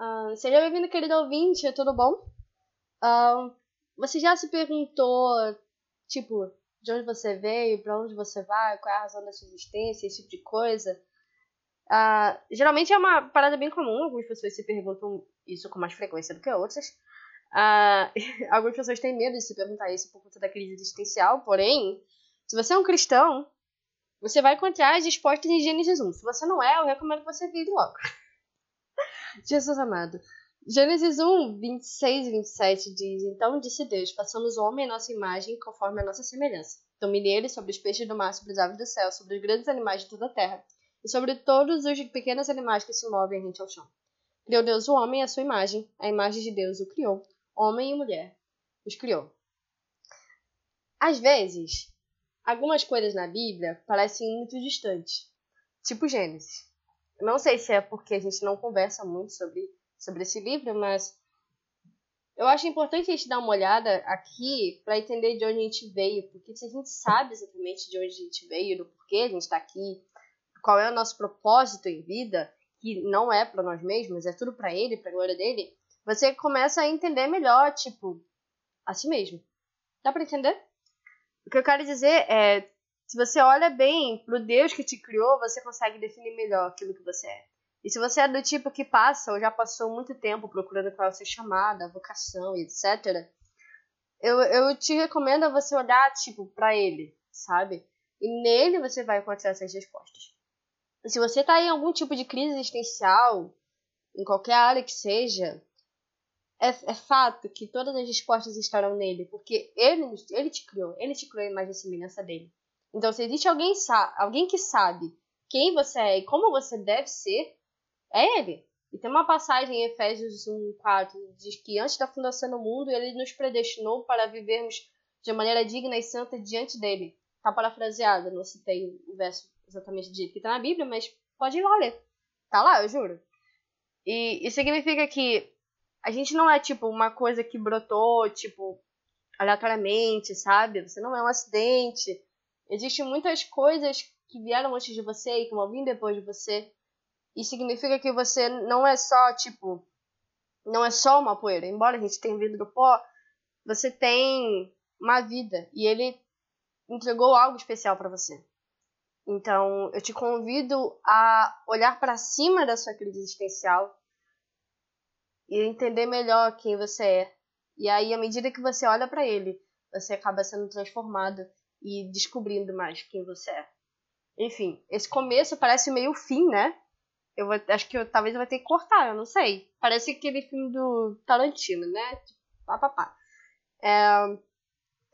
Uh, seja bem-vindo, querido ouvinte, tudo bom? Uh, você já se perguntou, tipo, de onde você veio, para onde você vai, qual é a razão da sua existência, esse tipo de coisa? Uh, geralmente é uma parada bem comum, algumas pessoas se perguntam isso com mais frequência do que outras. Algumas pessoas têm medo de se perguntar isso por conta da crise existencial, porém, se você é um cristão, você vai encontrar as respostas em Gênesis 1. Se você não é, eu recomendo que você vire logo. Jesus amado. Gênesis 1, 26 e 27 diz: Então disse Deus: Façamos o homem à nossa imagem, conforme a nossa semelhança. Domine ele sobre os peixes do mar, sobre as aves do céu, sobre os grandes animais de toda a terra, e sobre todos os pequenos animais que se movem rente ao chão. Criou Deus o homem à sua imagem, a imagem de Deus o criou, homem e mulher os criou. Às vezes, algumas coisas na Bíblia parecem muito distantes, tipo Gênesis. Não sei se é porque a gente não conversa muito sobre, sobre esse livro, mas eu acho importante a gente dar uma olhada aqui para entender de onde a gente veio, porque se a gente sabe exatamente de onde a gente veio, do porquê a gente está aqui, qual é o nosso propósito em vida, que não é para nós mesmos, é tudo para Ele, para a glória dele, você começa a entender melhor, tipo, a si mesmo. Dá para entender? O que eu quero dizer é, se você olha bem pro Deus que te criou, você consegue definir melhor aquilo que você é. E se você é do tipo que passa ou já passou muito tempo procurando qual é o seu chamado, a vocação etc., eu, eu te recomendo você olhar, tipo, para ele, sabe? E nele você vai encontrar essas respostas. E se você tá em algum tipo de crise existencial, em qualquer área que seja, é, é, fato que todas as respostas estarão nele, porque ele, ele te criou, ele te criou a imagem e semelhança dele. Então, se existe alguém, alguém que sabe quem você é e como você deve ser, é ele. E tem uma passagem em Efésios 1, 4, diz que antes da fundação do mundo, ele nos predestinou para vivermos de maneira digna e santa diante dele. Tá parafraseado, não citei o verso exatamente dito que tá na Bíblia, mas pode ir lá ler. Tá lá, eu juro. E isso significa que a gente não é tipo uma coisa que brotou, tipo, aleatoriamente, sabe? Você não é um acidente. Existem muitas coisas que vieram antes de você e que vão vir depois de você. E significa que você não é só, tipo, não é só uma poeira. Embora a gente tenha vindo do pó, você tem uma vida e ele entregou algo especial para você. Então, eu te convido a olhar para cima da sua crise existencial e entender melhor quem você é. E aí, à medida que você olha para ele, você acaba sendo transformado e descobrindo mais quem você é. Enfim, esse começo parece meio fim, né? Eu vou, acho que eu, talvez eu vou ter que cortar, eu não sei. Parece aquele filme do Tarantino, né? Tipo, pá, pá, pá. É,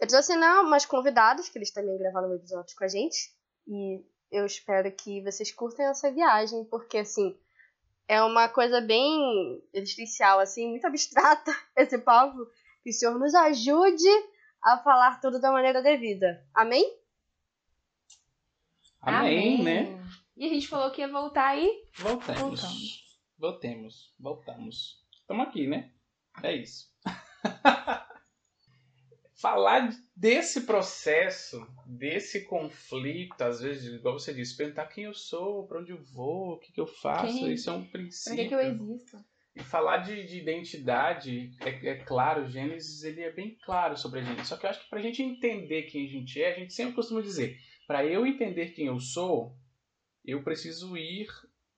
eu trouxe não, umas convidados, que eles também gravaram um episódio com a gente. E eu espero que vocês curtem essa viagem, porque assim, é uma coisa bem existencial, assim, muito abstrata esse papo. Que o Senhor nos ajude a falar tudo da maneira devida. Amém? Amém, Amém. né? E a gente falou que ia voltar aí? Voltamos. Voltamos. Voltemos. Voltamos. Estamos aqui, né? É isso. Falar desse processo, desse conflito, às vezes, igual você disse, perguntar quem eu sou, para onde eu vou, o que, que eu faço, quem? isso é um princípio. Pra que, que eu existo? E falar de, de identidade, é, é, claro, o Gênesis ele é bem claro sobre a gente. Só que eu acho que para a gente entender quem a gente é, a gente sempre costuma dizer: para eu entender quem eu sou, eu preciso ir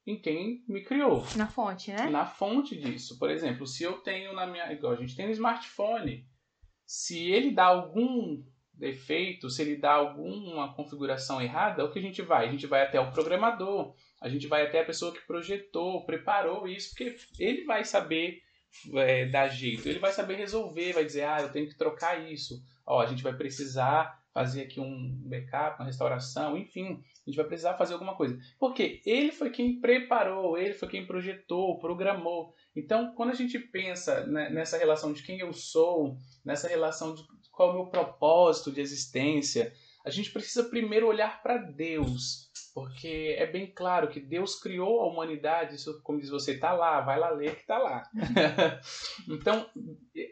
em quem me criou. Na fonte, né? Na fonte disso. Por exemplo, se eu tenho na minha. Igual a gente tem no smartphone. Se ele dá algum defeito, se ele dá alguma configuração errada, o que a gente vai? A gente vai até o programador, a gente vai até a pessoa que projetou, preparou isso, porque ele vai saber é, dar jeito, ele vai saber resolver, vai dizer, ah, eu tenho que trocar isso, ó, a gente vai precisar fazer aqui um backup, uma restauração, enfim, a gente vai precisar fazer alguma coisa. Porque ele foi quem preparou, ele foi quem projetou, programou. Então, quando a gente pensa nessa relação de quem eu sou, nessa relação de qual é o meu propósito de existência, a gente precisa primeiro olhar para Deus porque é bem claro que Deus criou a humanidade, isso, como diz você, está lá, vai lá ler que está lá. então,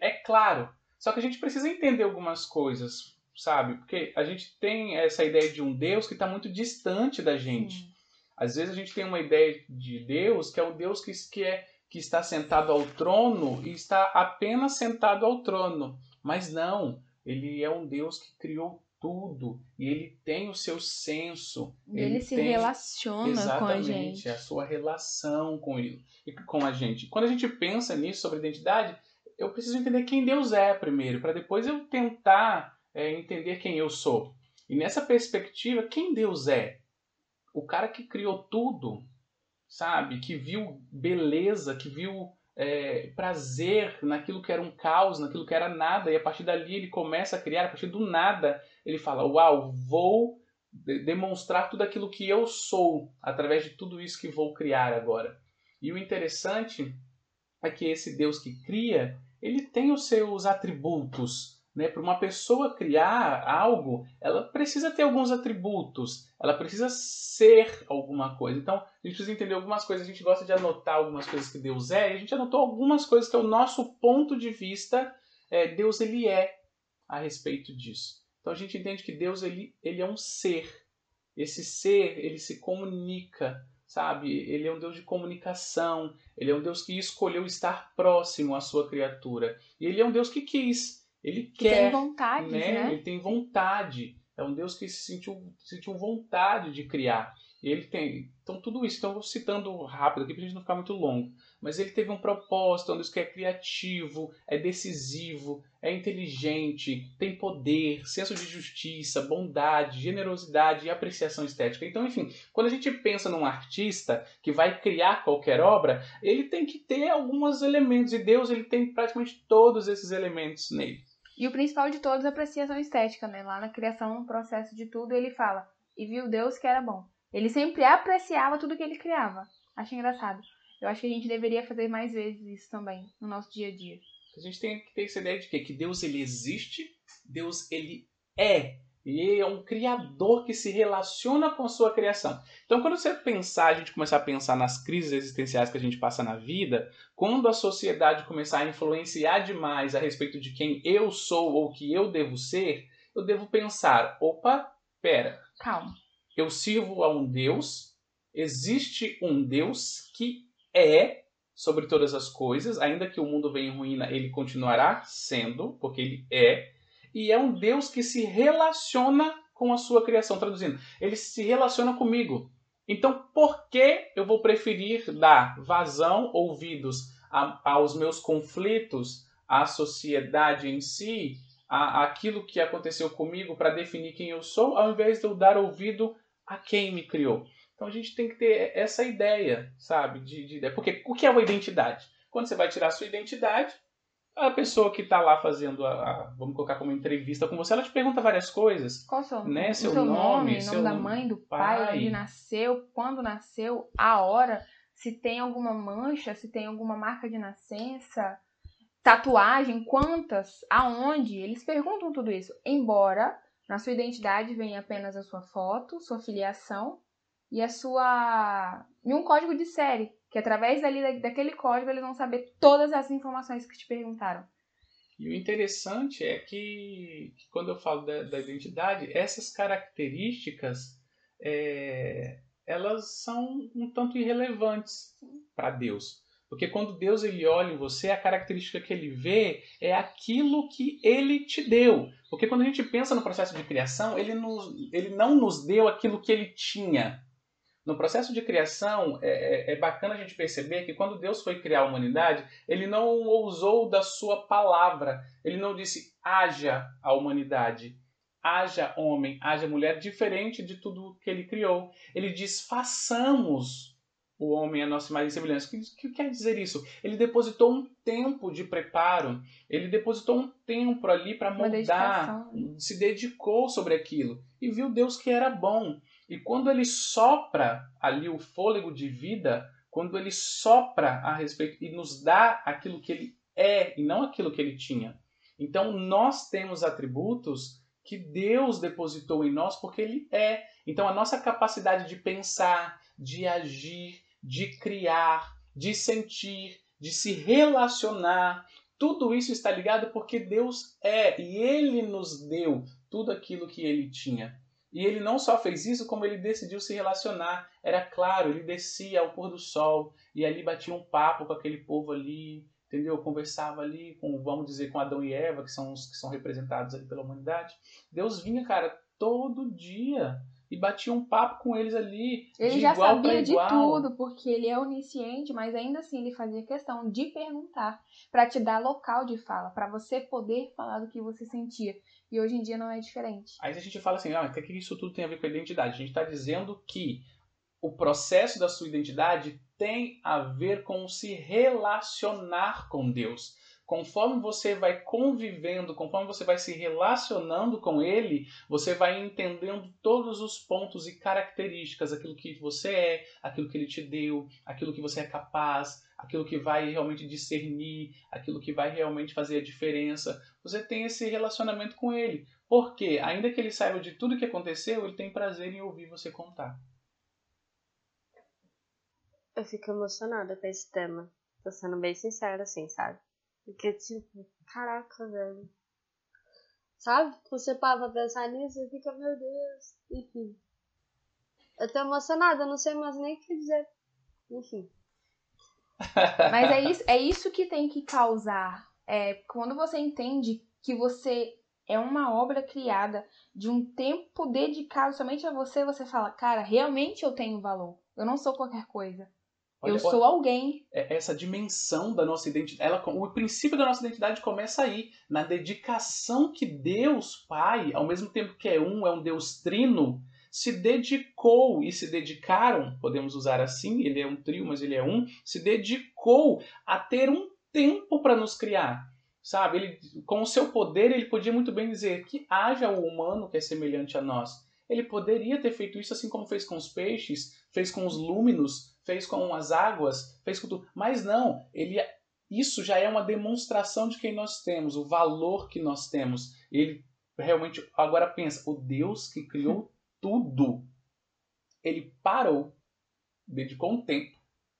é claro. Só que a gente precisa entender algumas coisas, sabe? Porque a gente tem essa ideia de um Deus que está muito distante da gente. Às vezes a gente tem uma ideia de Deus que é o Deus que, que é que está sentado ao trono e está apenas sentado ao trono. Mas não, ele é um Deus que criou tudo e ele tem o seu senso. Ele, ele se tem, relaciona com a gente. a sua relação com ele e com a gente. Quando a gente pensa nisso sobre identidade, eu preciso entender quem Deus é primeiro, para depois eu tentar é, entender quem eu sou. E nessa perspectiva, quem Deus é? O cara que criou tudo, sabe? Que viu beleza, que viu é, prazer naquilo que era um caos, naquilo que era nada, e a partir dali ele começa a criar, a partir do nada ele fala: Uau, vou demonstrar tudo aquilo que eu sou através de tudo isso que vou criar agora. E o interessante é que esse Deus que cria, ele tem os seus atributos, né, para uma pessoa criar algo, ela precisa ter alguns atributos, ela precisa ser alguma coisa. Então, a gente precisa entender algumas coisas. A gente gosta de anotar algumas coisas que Deus é, e a gente anotou algumas coisas que é o nosso ponto de vista, é, Deus ele é a respeito disso. Então, a gente entende que Deus ele, ele é um ser. Esse ser, ele se comunica, sabe? Ele é um Deus de comunicação, ele é um Deus que escolheu estar próximo à sua criatura. E ele é um Deus que quis ele que quer. Tem vontade, né? né? Ele tem vontade. É um Deus que se sentiu, sentiu vontade de criar. Ele tem. Então, tudo isso. Então, eu vou citando rápido aqui para a gente não ficar muito longo. Mas ele teve um propósito, é um Deus que é criativo, é decisivo, é inteligente, tem poder, senso de justiça, bondade, generosidade e apreciação estética. Então, enfim, quando a gente pensa num artista que vai criar qualquer obra, ele tem que ter alguns elementos. E Deus ele tem praticamente todos esses elementos nele. E o principal de todos é a apreciação estética, né? Lá na criação, no processo de tudo, ele fala: e viu Deus que era bom. Ele sempre apreciava tudo que ele criava. Acho engraçado. Eu acho que a gente deveria fazer mais vezes isso também no nosso dia a dia. A gente tem que ter essa ideia de quê? Que Deus ele existe, Deus ele é. E é um criador que se relaciona com a sua criação. Então, quando você pensar, a gente começar a pensar nas crises existenciais que a gente passa na vida, quando a sociedade começar a influenciar demais a respeito de quem eu sou ou que eu devo ser, eu devo pensar: opa, pera. Calma. Eu sirvo a um Deus, existe um Deus que é sobre todas as coisas, ainda que o mundo venha em ruína, ele continuará sendo, porque ele é e é um Deus que se relaciona com a sua criação. Traduzindo, ele se relaciona comigo. Então, por que eu vou preferir dar vazão, ouvidos a, aos meus conflitos, à sociedade em si, a, aquilo que aconteceu comigo para definir quem eu sou, ao invés de eu dar ouvido a quem me criou? Então a gente tem que ter essa ideia, sabe? De, de, porque o que é uma identidade? Quando você vai tirar a sua identidade, a pessoa que está lá fazendo a, a, vamos colocar como entrevista com você, ela te pergunta várias coisas. Qual o seu, né? seu, seu nome, nome, seu nome da mãe, do pai, pai, onde nasceu, quando nasceu, a hora, se tem alguma mancha, se tem alguma marca de nascença, tatuagem, quantas, aonde, eles perguntam tudo isso. Embora na sua identidade venha apenas a sua foto, sua filiação e a sua e um código de série que através dali, daquele código eles vão saber todas as informações que te perguntaram. E o interessante é que, que quando eu falo da, da identidade, essas características é, elas são um tanto irrelevantes para Deus. Porque quando Deus ele olha em você, a característica que ele vê é aquilo que ele te deu. Porque quando a gente pensa no processo de criação, ele, nos, ele não nos deu aquilo que ele tinha. No processo de criação, é, é, é, bacana a gente perceber que quando Deus foi criar a humanidade, ele não ousou da sua palavra. Ele não disse haja a humanidade, haja homem, haja mulher, diferente de tudo que ele criou. Ele diz façamos o homem a nossa imagem e semelhança. O que, que quer dizer isso? Ele depositou um tempo de preparo, ele depositou um tempo ali para moldar, se dedicou sobre aquilo e viu Deus que era bom. E quando ele sopra ali o fôlego de vida, quando ele sopra a respeito e nos dá aquilo que ele é e não aquilo que ele tinha. Então nós temos atributos que Deus depositou em nós porque ele é. Então a nossa capacidade de pensar, de agir, de criar, de sentir, de se relacionar, tudo isso está ligado porque Deus é e ele nos deu tudo aquilo que ele tinha. E ele não só fez isso, como ele decidiu se relacionar. Era claro, ele descia ao pôr do sol e ali batia um papo com aquele povo ali, entendeu? Conversava ali com, vamos dizer, com Adão e Eva, que são os que são representados ali pela humanidade. Deus vinha, cara, todo dia e batia um papo com eles ali. Ele já sabia de tudo, porque ele é onisciente, mas ainda assim ele fazia questão de perguntar para te dar local de fala, para você poder falar do que você sentia. E hoje em dia não é diferente. Aí a gente fala assim, ah, o que isso tudo tem a ver com a identidade? A gente está dizendo que o processo da sua identidade tem a ver com se relacionar com Deus conforme você vai convivendo, conforme você vai se relacionando com ele, você vai entendendo todos os pontos e características, aquilo que você é, aquilo que ele te deu, aquilo que você é capaz, aquilo que vai realmente discernir, aquilo que vai realmente fazer a diferença. Você tem esse relacionamento com ele. Porque, ainda que ele saiba de tudo que aconteceu, ele tem prazer em ouvir você contar. Eu fico emocionada com esse tema. Tô sendo bem sincera, assim, sabe? Porque, tipo, caraca, velho. Sabe? Você para pra pensar nisso e fica, meu Deus. Enfim. Eu tô emocionada, não sei mais nem o que dizer. Enfim. Mas é isso, é isso que tem que causar. É, quando você entende que você é uma obra criada de um tempo dedicado somente a você, você fala, cara, realmente eu tenho valor. Eu não sou qualquer coisa. Olha, eu sou alguém. É, essa dimensão da nossa identidade, ela, o princípio da nossa identidade começa aí, na dedicação que Deus Pai, ao mesmo tempo que é um, é um Deus trino, se dedicou e se dedicaram, podemos usar assim, ele é um trio, mas ele é um, se dedicou a ter um tempo para nos criar. Sabe, ele, com o seu poder, ele podia muito bem dizer que haja o humano que é semelhante a nós. Ele poderia ter feito isso assim como fez com os peixes, fez com os lúminos, fez com as águas, fez com tudo. Mas não, ele isso já é uma demonstração de quem nós temos, o valor que nós temos. Ele realmente agora pensa, o Deus que criou tudo, ele parou, dedicou um tempo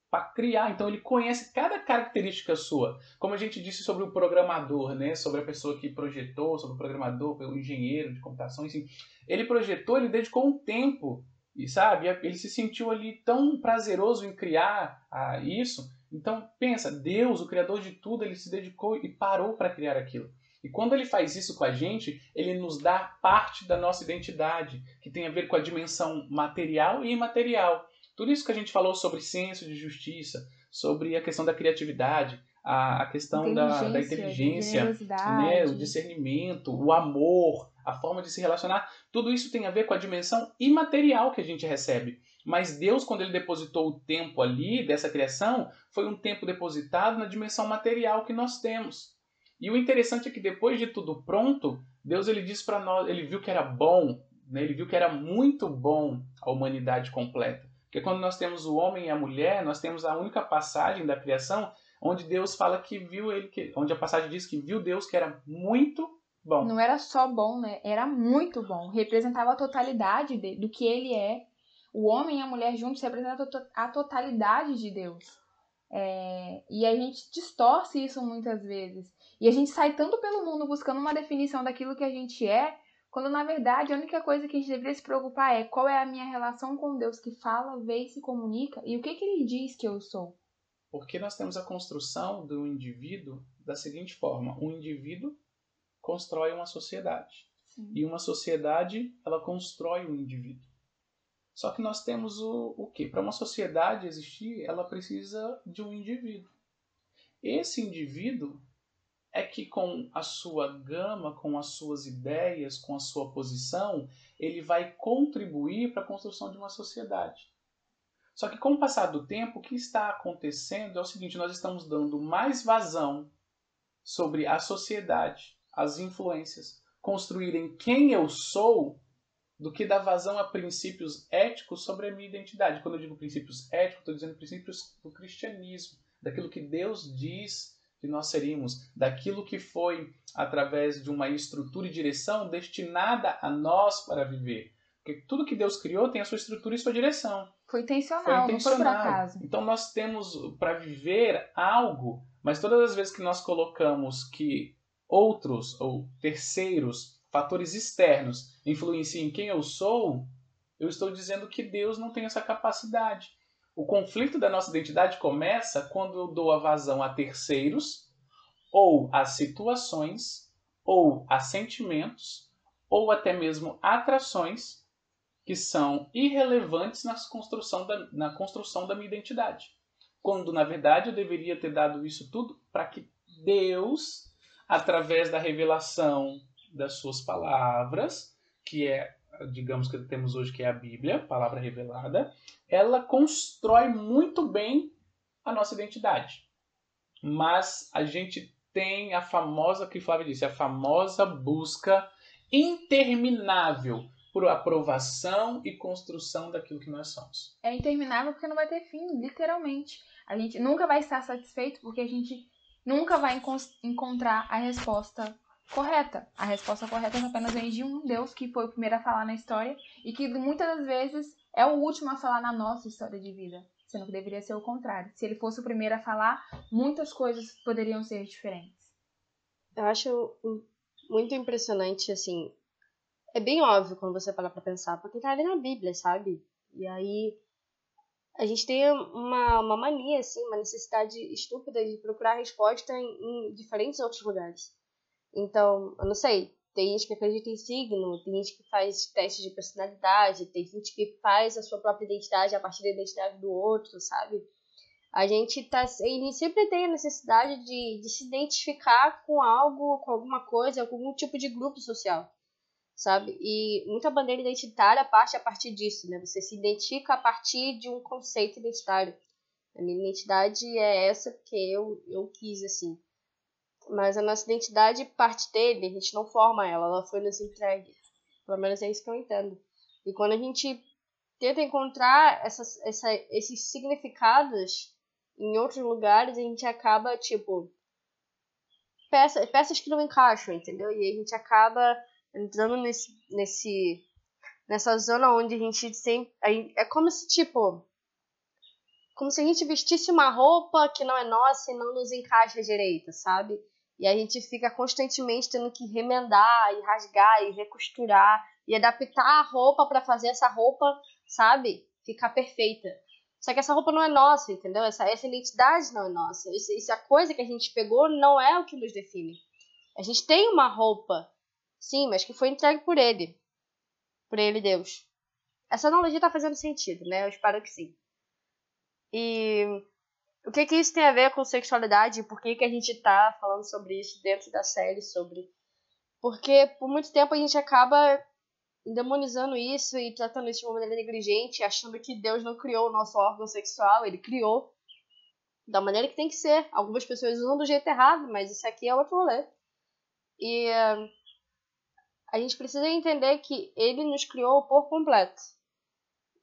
para criar. Então ele conhece cada característica sua. Como a gente disse sobre o programador, né? Sobre a pessoa que projetou, sobre o programador, o engenheiro de computação, enfim. Ele projetou, ele dedicou um tempo e sabe, ele se sentiu ali tão prazeroso em criar ah, isso. Então, pensa, Deus, o criador de tudo, ele se dedicou e parou para criar aquilo. E quando ele faz isso com a gente, ele nos dá parte da nossa identidade, que tem a ver com a dimensão material e imaterial. Tudo isso que a gente falou sobre senso de justiça, sobre a questão da criatividade, a, a questão da, da inteligência, né, o discernimento, o amor, a forma de se relacionar, tudo isso tem a ver com a dimensão imaterial que a gente recebe. Mas Deus, quando ele depositou o tempo ali dessa criação, foi um tempo depositado na dimensão material que nós temos. E o interessante é que depois de tudo pronto, Deus ele disse para nós, ele viu que era bom, né? ele viu que era muito bom a humanidade completa. Porque quando nós temos o homem e a mulher, nós temos a única passagem da criação onde Deus fala que viu ele, que, onde a passagem diz que viu Deus que era muito bom. Não era só bom, né? Era muito bom. Representava a totalidade de, do que ele é. O homem e a mulher juntos representam a totalidade de Deus. É, e a gente distorce isso muitas vezes. E a gente sai tanto pelo mundo buscando uma definição daquilo que a gente é, quando na verdade a única coisa que a gente deveria se preocupar é qual é a minha relação com Deus que fala, vê e se comunica e o que, que ele diz que eu sou. Porque nós temos a construção do indivíduo da seguinte forma: um indivíduo constrói uma sociedade. Sim. E uma sociedade, ela constrói um indivíduo. Só que nós temos o, o quê? Para uma sociedade existir, ela precisa de um indivíduo. Esse indivíduo é que com a sua gama, com as suas ideias, com a sua posição, ele vai contribuir para a construção de uma sociedade. Só que com o passar do tempo, o que está acontecendo é o seguinte: nós estamos dando mais vazão sobre a sociedade, as influências, construírem quem eu sou, do que dar vazão a princípios éticos sobre a minha identidade. Quando eu digo princípios éticos, estou dizendo princípios do cristianismo, daquilo que Deus diz que nós seríamos, daquilo que foi através de uma estrutura e direção destinada a nós para viver. Porque tudo que Deus criou tem a sua estrutura e sua direção. Foi intencional, foi intencional. não foi por acaso. Então nós temos para viver algo, mas todas as vezes que nós colocamos que outros ou terceiros fatores externos influenciem quem eu sou, eu estou dizendo que Deus não tem essa capacidade. O conflito da nossa identidade começa quando eu dou a vazão a terceiros, ou a situações, ou a sentimentos, ou até mesmo atrações que são irrelevantes na construção da, na construção da minha identidade. Quando, na verdade, eu deveria ter dado isso tudo para que Deus, através da revelação das suas palavras, que é, digamos que temos hoje que é a Bíblia, palavra revelada, ela constrói muito bem a nossa identidade. Mas a gente tem a famosa, que Flávio disse, a famosa busca interminável por aprovação e construção daquilo que nós somos. É interminável porque não vai ter fim, literalmente. A gente nunca vai estar satisfeito porque a gente nunca vai encontrar a resposta correta. A resposta correta apenas vem de um Deus que foi o primeiro a falar na história e que muitas das vezes é o último a falar na nossa história de vida, sendo que deveria ser o contrário. Se ele fosse o primeiro a falar, muitas coisas poderiam ser diferentes. Eu acho muito impressionante, assim. É bem óbvio quando você para pra pensar, porque tá ali na Bíblia, sabe? E aí a gente tem uma, uma mania, assim, uma necessidade estúpida de procurar resposta em, em diferentes outros lugares. Então, eu não sei, tem gente que acredita em signo, tem gente que faz teste de personalidade, tem gente que faz a sua própria identidade a partir da identidade do outro, sabe? A gente, tá, sempre tem a necessidade de, de se identificar com algo, com alguma coisa, com algum tipo de grupo social, sabe? E muita bandeira identitária parte a partir disso, né? Você se identifica a partir de um conceito identitário. A minha identidade é essa porque eu, eu quis, assim. Mas a nossa identidade parte dele, a gente não forma ela, ela foi nos entregue. Pelo menos é isso que eu entendo. E quando a gente tenta encontrar essas, essa, esses significados em outros lugares, a gente acaba, tipo, peça, peças que não encaixam, entendeu? E a gente acaba entrando nesse, nesse nessa zona onde a gente sempre. É como se, tipo. Como se a gente vestisse uma roupa que não é nossa e não nos encaixa direito, sabe? E a gente fica constantemente tendo que remendar e rasgar e recosturar e adaptar a roupa para fazer essa roupa, sabe, ficar perfeita. Só que essa roupa não é nossa, entendeu? Essa, essa identidade não é nossa. Isso, isso, a coisa que a gente pegou não é o que nos define. A gente tem uma roupa, sim, mas que foi entregue por ele. Por ele, Deus. Essa analogia tá fazendo sentido, né? Eu espero que sim. E o que, que isso tem a ver com sexualidade? Por que, que a gente tá falando sobre isso dentro da série? Sobre. Porque por muito tempo a gente acaba demonizando isso e tratando isso de uma maneira negligente, achando que Deus não criou o nosso órgão sexual, ele criou da maneira que tem que ser. Algumas pessoas usam do jeito errado, mas isso aqui é outro rolê. E uh, a gente precisa entender que ele nos criou por completo.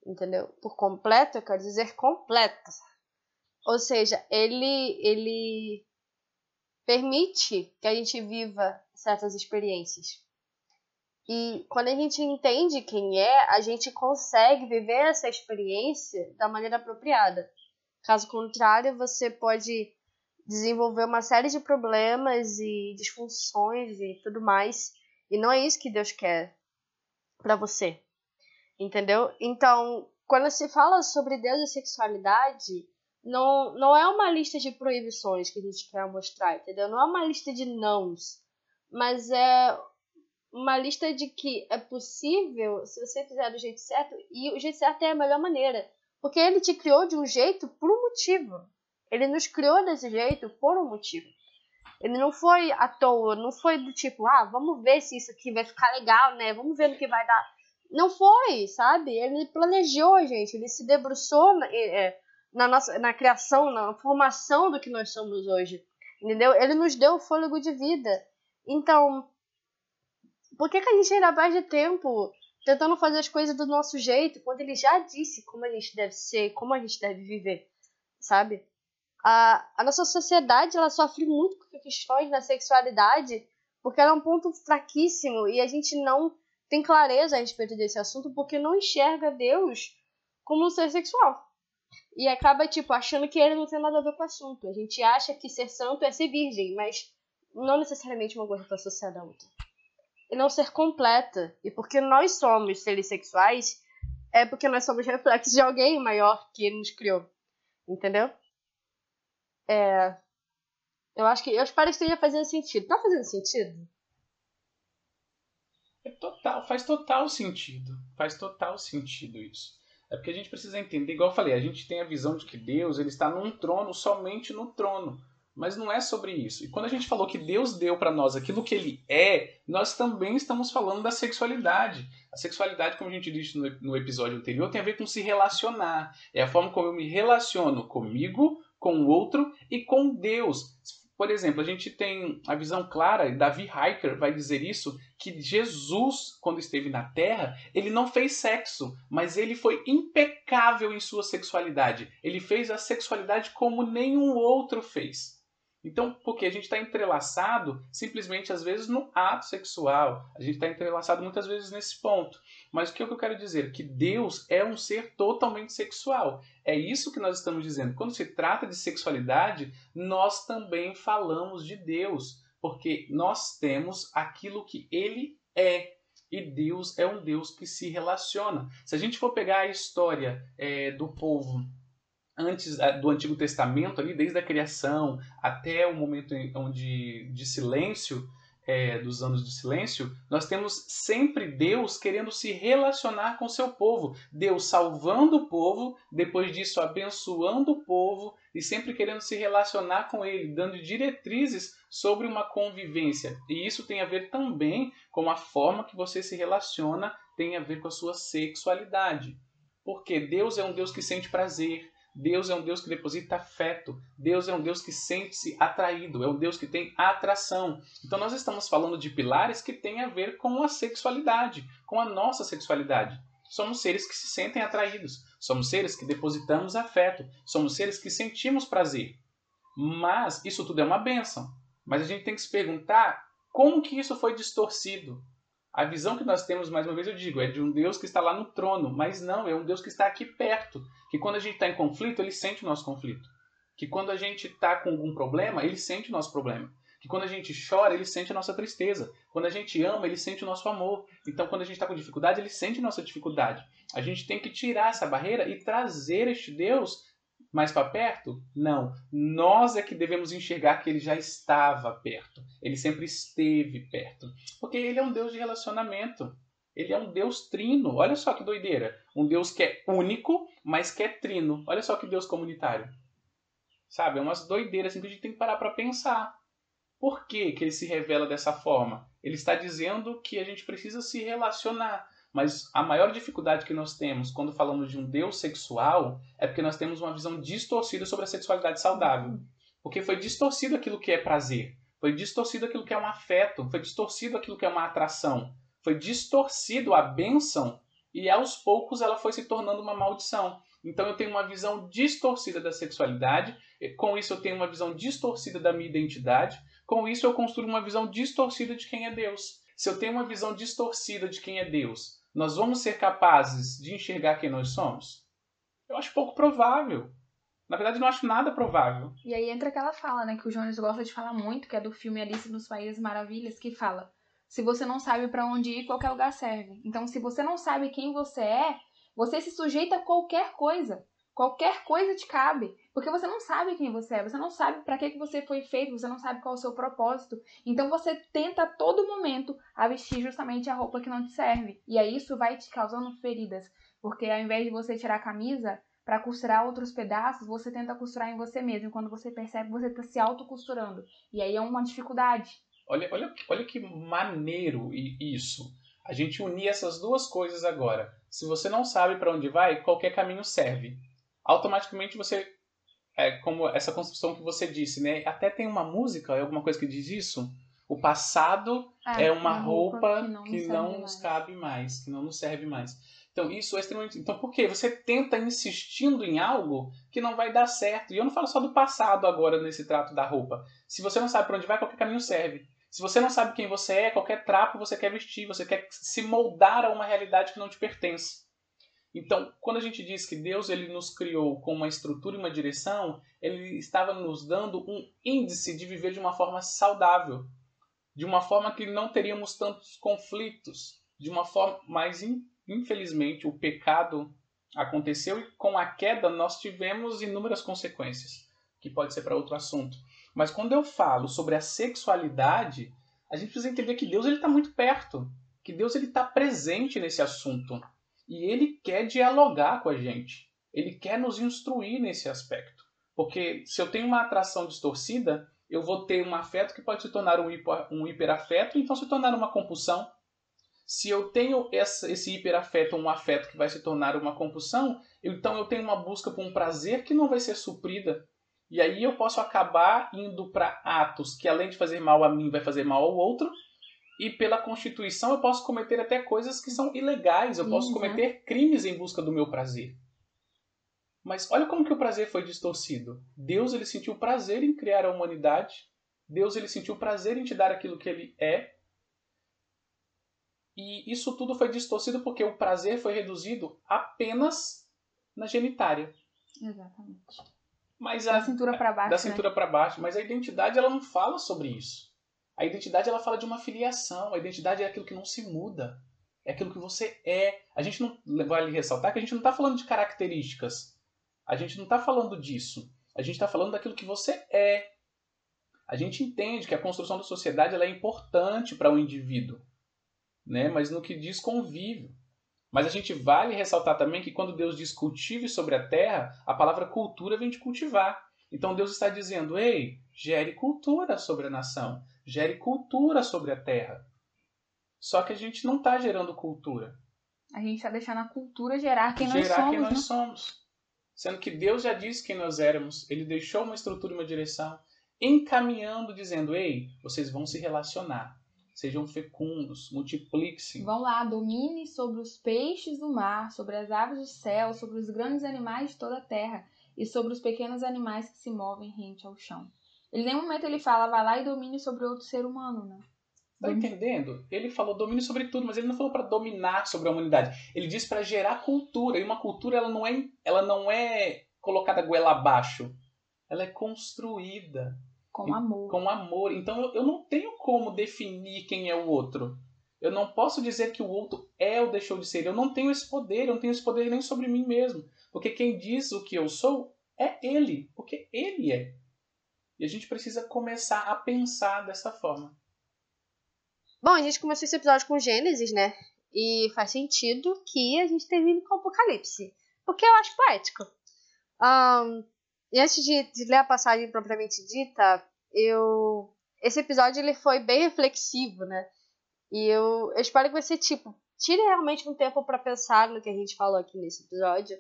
Entendeu? Por completo, eu quero dizer completo. Ou seja, ele, ele permite que a gente viva certas experiências. E quando a gente entende quem é, a gente consegue viver essa experiência da maneira apropriada. Caso contrário, você pode desenvolver uma série de problemas e disfunções e tudo mais. E não é isso que Deus quer para você. Entendeu? Então, quando se fala sobre Deus e sexualidade, não, não é uma lista de proibições que a gente quer mostrar, entendeu? Não é uma lista de nãos, mas é uma lista de que é possível se você fizer do jeito certo, e o jeito certo é a melhor maneira. Porque ele te criou de um jeito por um motivo. Ele nos criou desse jeito por um motivo. Ele não foi à toa, não foi do tipo, ah, vamos ver se isso aqui vai ficar legal, né? Vamos ver no que vai dar. Não foi, sabe? Ele planejou, gente. Ele se debruçou é, na nossa na criação, na formação do que nós somos hoje. Entendeu? Ele nos deu o fôlego de vida. Então, por que, que a gente ainda perde tempo tentando fazer as coisas do nosso jeito, quando ele já disse como a gente deve ser, como a gente deve viver, sabe? A, a nossa sociedade ela sofre muito com questões da sexualidade, porque ela é um ponto fraquíssimo e a gente não tem clareza a respeito desse assunto porque não enxerga Deus como um ser sexual. E acaba, tipo, achando que ele não tem nada a ver com o assunto. A gente acha que ser santo é ser virgem, mas não necessariamente uma coisa está associada à outra. e não ser completa. E porque nós somos seres sexuais, é porque nós somos reflexos de alguém maior que nos criou. Entendeu? É. Eu acho que. Eu espero que esteja fazendo sentido. Tá fazendo sentido? É total, faz total sentido. Faz total sentido isso. É porque a gente precisa entender, igual eu falei, a gente tem a visão de que Deus ele está num trono, somente no trono. Mas não é sobre isso. E quando a gente falou que Deus deu para nós aquilo que ele é, nós também estamos falando da sexualidade. A sexualidade, como a gente disse no, no episódio anterior, tem a ver com se relacionar. É a forma como eu me relaciono comigo, com o outro e com Deus. Por exemplo, a gente tem a visão clara, Davi Hiker vai dizer isso, que Jesus, quando esteve na Terra, ele não fez sexo, mas ele foi impecável em sua sexualidade. Ele fez a sexualidade como nenhum outro fez. Então, porque a gente está entrelaçado simplesmente às vezes no ato sexual, a gente está entrelaçado muitas vezes nesse ponto. Mas o que eu quero dizer? Que Deus é um ser totalmente sexual. É isso que nós estamos dizendo. Quando se trata de sexualidade, nós também falamos de Deus, porque nós temos aquilo que Ele é. E Deus é um Deus que se relaciona. Se a gente for pegar a história é, do povo antes do Antigo Testamento, ali desde a criação até o momento onde de silêncio, é, dos anos de silêncio, nós temos sempre Deus querendo se relacionar com seu povo, Deus salvando o povo, depois disso abençoando o povo e sempre querendo se relacionar com ele, dando diretrizes sobre uma convivência. E isso tem a ver também com a forma que você se relaciona, tem a ver com a sua sexualidade. Porque Deus é um Deus que sente prazer, Deus é um Deus que deposita afeto. Deus é um Deus que sente-se atraído. É um Deus que tem atração. Então nós estamos falando de pilares que têm a ver com a sexualidade, com a nossa sexualidade. Somos seres que se sentem atraídos. Somos seres que depositamos afeto. Somos seres que sentimos prazer. Mas isso tudo é uma benção. Mas a gente tem que se perguntar como que isso foi distorcido. A visão que nós temos, mais uma vez eu digo, é de um Deus que está lá no trono, mas não, é um Deus que está aqui perto. Que quando a gente está em conflito, ele sente o nosso conflito. Que quando a gente está com algum problema, ele sente o nosso problema. Que quando a gente chora, ele sente a nossa tristeza. Quando a gente ama, ele sente o nosso amor. Então, quando a gente está com dificuldade, ele sente a nossa dificuldade. A gente tem que tirar essa barreira e trazer este Deus mais para perto? Não. Nós é que devemos enxergar que ele já estava perto. Ele sempre esteve perto. Porque ele é um Deus de relacionamento. Ele é um Deus trino. Olha só que doideira. Um Deus que é único, mas que é trino. Olha só que Deus comunitário. Sabe? É umas doideiras assim, que a gente tem que parar para pensar. Por que, que ele se revela dessa forma? Ele está dizendo que a gente precisa se relacionar. Mas a maior dificuldade que nós temos quando falamos de um Deus sexual é porque nós temos uma visão distorcida sobre a sexualidade saudável. Porque foi distorcido aquilo que é prazer, foi distorcido aquilo que é um afeto, foi distorcido aquilo que é uma atração, foi distorcido a bênção e aos poucos ela foi se tornando uma maldição. Então eu tenho uma visão distorcida da sexualidade, com isso eu tenho uma visão distorcida da minha identidade, com isso eu construo uma visão distorcida de quem é Deus. Se eu tenho uma visão distorcida de quem é Deus, nós vamos ser capazes de enxergar quem nós somos? Eu acho pouco provável. Na verdade, não acho nada provável. E aí entra aquela fala, né, que o Jones gosta de falar muito, que é do filme Alice nos Países Maravilhas, que fala: se você não sabe para onde ir, qualquer lugar serve. Então, se você não sabe quem você é, você se sujeita a qualquer coisa. Qualquer coisa te cabe, porque você não sabe quem você é, você não sabe para que, que você foi feito, você não sabe qual é o seu propósito. Então você tenta a todo momento a vestir justamente a roupa que não te serve. E aí isso vai te causando feridas, porque ao invés de você tirar a camisa para costurar outros pedaços, você tenta costurar em você mesmo. Quando você percebe, você está se auto-costurando. E aí é uma dificuldade. Olha, olha, olha que maneiro isso. A gente unir essas duas coisas agora. Se você não sabe para onde vai, qualquer caminho serve automaticamente você é como essa construção que você disse, né? Até tem uma música, é alguma coisa que diz isso. O passado é, é uma roupa, roupa, que não, que não nos cabe mais, que não nos serve mais. Então, isso é extremamente. Então, por quê? Você tenta insistindo em algo que não vai dar certo. E eu não falo só do passado agora nesse trato da roupa. Se você não sabe para onde vai, qualquer caminho serve. Se você não sabe quem você é, qualquer trapo você quer vestir, você quer se moldar a uma realidade que não te pertence. Então, quando a gente diz que Deus ele nos criou com uma estrutura e uma direção, ele estava nos dando um índice de viver de uma forma saudável. de uma forma que não teríamos tantos conflitos, de uma forma, mas infelizmente o pecado aconteceu e com a queda nós tivemos inúmeras consequências, que pode ser para outro assunto. Mas quando eu falo sobre a sexualidade, a gente precisa entender que Deus ele está muito perto, que Deus ele está presente nesse assunto e ele quer dialogar com a gente. Ele quer nos instruir nesse aspecto, porque se eu tenho uma atração distorcida, eu vou ter um afeto que pode se tornar um, hiper, um hiperafeto, então se tornar uma compulsão. Se eu tenho essa, esse hiperafeto, um afeto que vai se tornar uma compulsão, então eu tenho uma busca por um prazer que não vai ser suprida. E aí eu posso acabar indo para atos que, além de fazer mal a mim, vai fazer mal ao outro. E pela Constituição eu posso cometer até coisas que são ilegais. Eu posso cometer crimes em busca do meu prazer. Mas olha como que o prazer foi distorcido. Deus ele sentiu prazer em criar a humanidade. Deus ele sentiu prazer em te dar aquilo que ele é. E isso tudo foi distorcido porque o prazer foi reduzido apenas na genitária. Exatamente. Mas a, da cintura para baixo. Da né? cintura para baixo. Mas a identidade ela não fala sobre isso. A identidade ela fala de uma filiação. A identidade é aquilo que não se muda. É aquilo que você é. A gente não vale ressaltar que a gente não está falando de características. A gente não está falando disso. A gente está falando daquilo que você é. A gente entende que a construção da sociedade ela é importante para o um indivíduo, né? mas no que diz convívio. Mas a gente vale ressaltar também que quando Deus diz cultive sobre a terra, a palavra cultura vem de cultivar. Então Deus está dizendo: ei, gere cultura sobre a nação, gere cultura sobre a terra. Só que a gente não está gerando cultura. A gente está deixando a cultura gerar quem gerar nós somos. Quem nós né? somos. Sendo que Deus já disse quem nós éramos, ele deixou uma estrutura e uma direção, encaminhando, dizendo: ei, vocês vão se relacionar, sejam fecundos, multipliquem-se. Vão lá, domine sobre os peixes do mar, sobre as aves do céu, sobre os grandes animais de toda a terra e sobre os pequenos animais que se movem rente ao chão. Ele, nenhum momento ele fala, vai lá e domine sobre outro ser humano, né? Tá entendendo? Ele falou domínio sobre tudo, mas ele não falou para dominar sobre a humanidade. Ele disse para gerar cultura. E uma cultura ela não é, ela não é colocada goela abaixo. Ela é construída com amor. Com amor. Então eu, eu não tenho como definir quem é o outro. Eu não posso dizer que o outro é ou deixou de ser. Eu não tenho esse poder. Eu não tenho esse poder nem sobre mim mesmo. Porque quem diz o que eu sou é ele. Porque ele é. E a gente precisa começar a pensar dessa forma. Bom, a gente começou esse episódio com Gênesis, né? E faz sentido que a gente termine com Apocalipse. Porque eu acho poético. Um, e antes de, de, ler a passagem propriamente dita, eu. Esse episódio ele foi bem reflexivo, né? E eu, eu espero que você, tipo, tire realmente um tempo para pensar no que a gente falou aqui nesse episódio.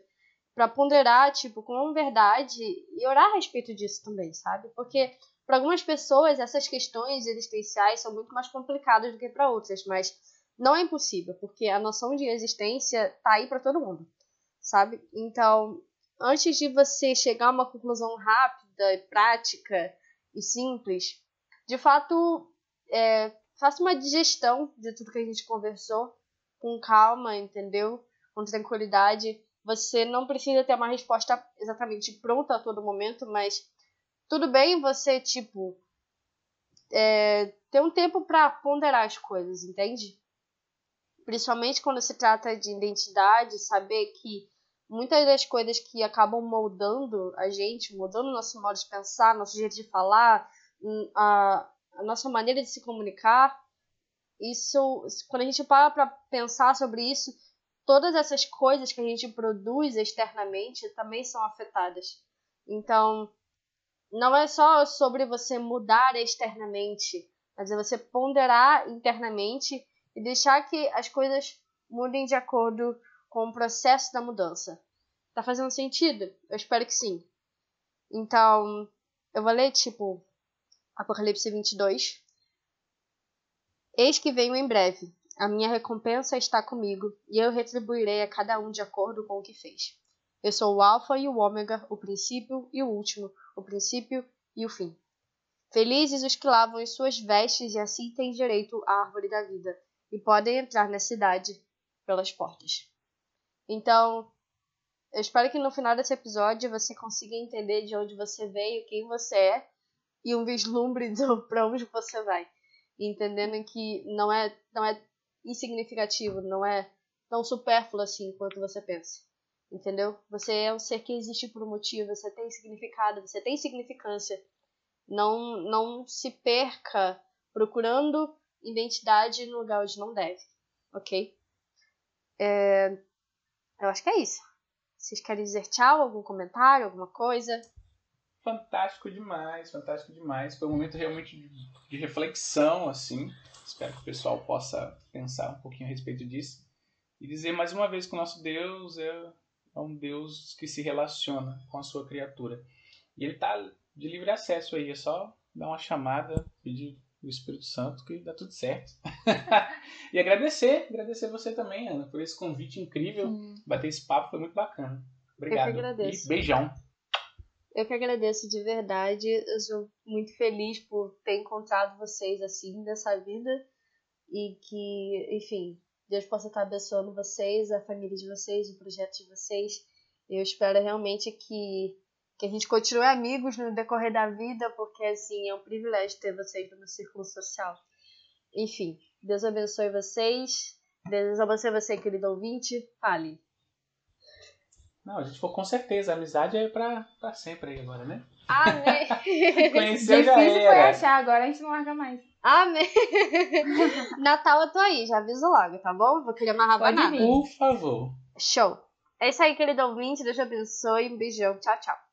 Para ponderar, tipo, com verdade e orar a respeito disso também, sabe? Porque para algumas pessoas, essas questões existenciais são muito mais complicadas do que para outras, mas não é impossível, porque a noção de existência tá aí para todo mundo, sabe? Então, antes de você chegar a uma conclusão rápida, prática e simples, de fato, é, faça uma digestão de tudo que a gente conversou com calma, entendeu? Com tranquilidade. Você não precisa ter uma resposta exatamente pronta a todo momento, mas tudo bem você, tipo, é, ter um tempo para ponderar as coisas, entende? Principalmente quando se trata de identidade, saber que muitas das coisas que acabam moldando a gente, mudando nosso modo de pensar, nosso jeito de falar, hum, a, a nossa maneira de se comunicar, isso, quando a gente para para pensar sobre isso, todas essas coisas que a gente produz externamente também são afetadas. Então, não é só sobre você mudar externamente, mas é você ponderar internamente e deixar que as coisas mudem de acordo com o processo da mudança. Tá fazendo sentido? Eu espero que sim. Então, eu vou ler tipo Apocalipse 22. Eis que venho em breve. A minha recompensa está comigo, e eu retribuirei a cada um de acordo com o que fez. Eu sou o Alfa e o Ômega, o princípio e o último, o princípio e o fim. Felizes os que lavam as suas vestes e assim têm direito à árvore da vida e podem entrar na cidade pelas portas. Então, eu espero que no final desse episódio você consiga entender de onde você veio, quem você é e um vislumbre para onde você vai. entendendo que não é, não é insignificativo, não é tão supérfluo assim quanto você pensa. Entendeu? Você é um ser que existe por um motivo, você tem significado, você tem significância. Não, não se perca procurando identidade no lugar onde não deve, ok? É, eu acho que é isso. Vocês querem dizer tchau? Algum comentário? Alguma coisa? Fantástico demais, fantástico demais. Foi um momento realmente de, de reflexão, assim. Espero que o pessoal possa pensar um pouquinho a respeito disso. E dizer mais uma vez que o nosso Deus é, é um Deus que se relaciona com a sua criatura. E ele está de livre acesso aí, é só dar uma chamada, pedir o Espírito Santo que dá tudo certo. e agradecer, agradecer você também, Ana, por esse convite incrível. Sim. Bater esse papo foi muito bacana. Obrigado. Eu que agradeço. E beijão. Eu que agradeço de verdade. Eu sou muito feliz por ter encontrado vocês assim nessa vida. E que, enfim, Deus possa estar abençoando vocês, a família de vocês, o projeto de vocês. Eu espero realmente que que a gente continue amigos no decorrer da vida, porque assim é um privilégio ter vocês no meu círculo social. Enfim, Deus abençoe vocês. Deus abençoe você, querido ouvinte. Fale. Não, a gente for com certeza. A amizade é pra, pra sempre aí agora, né? Amém. Conheceu já Difícil foi achar, agora a gente não larga mais. Amém. Natal eu tô aí, já aviso logo, tá bom? Vou querer amarrar Pode banana. Por favor. Show. É isso aí, querido ouvinte. Deus te abençoe. Um beijão. Tchau, tchau.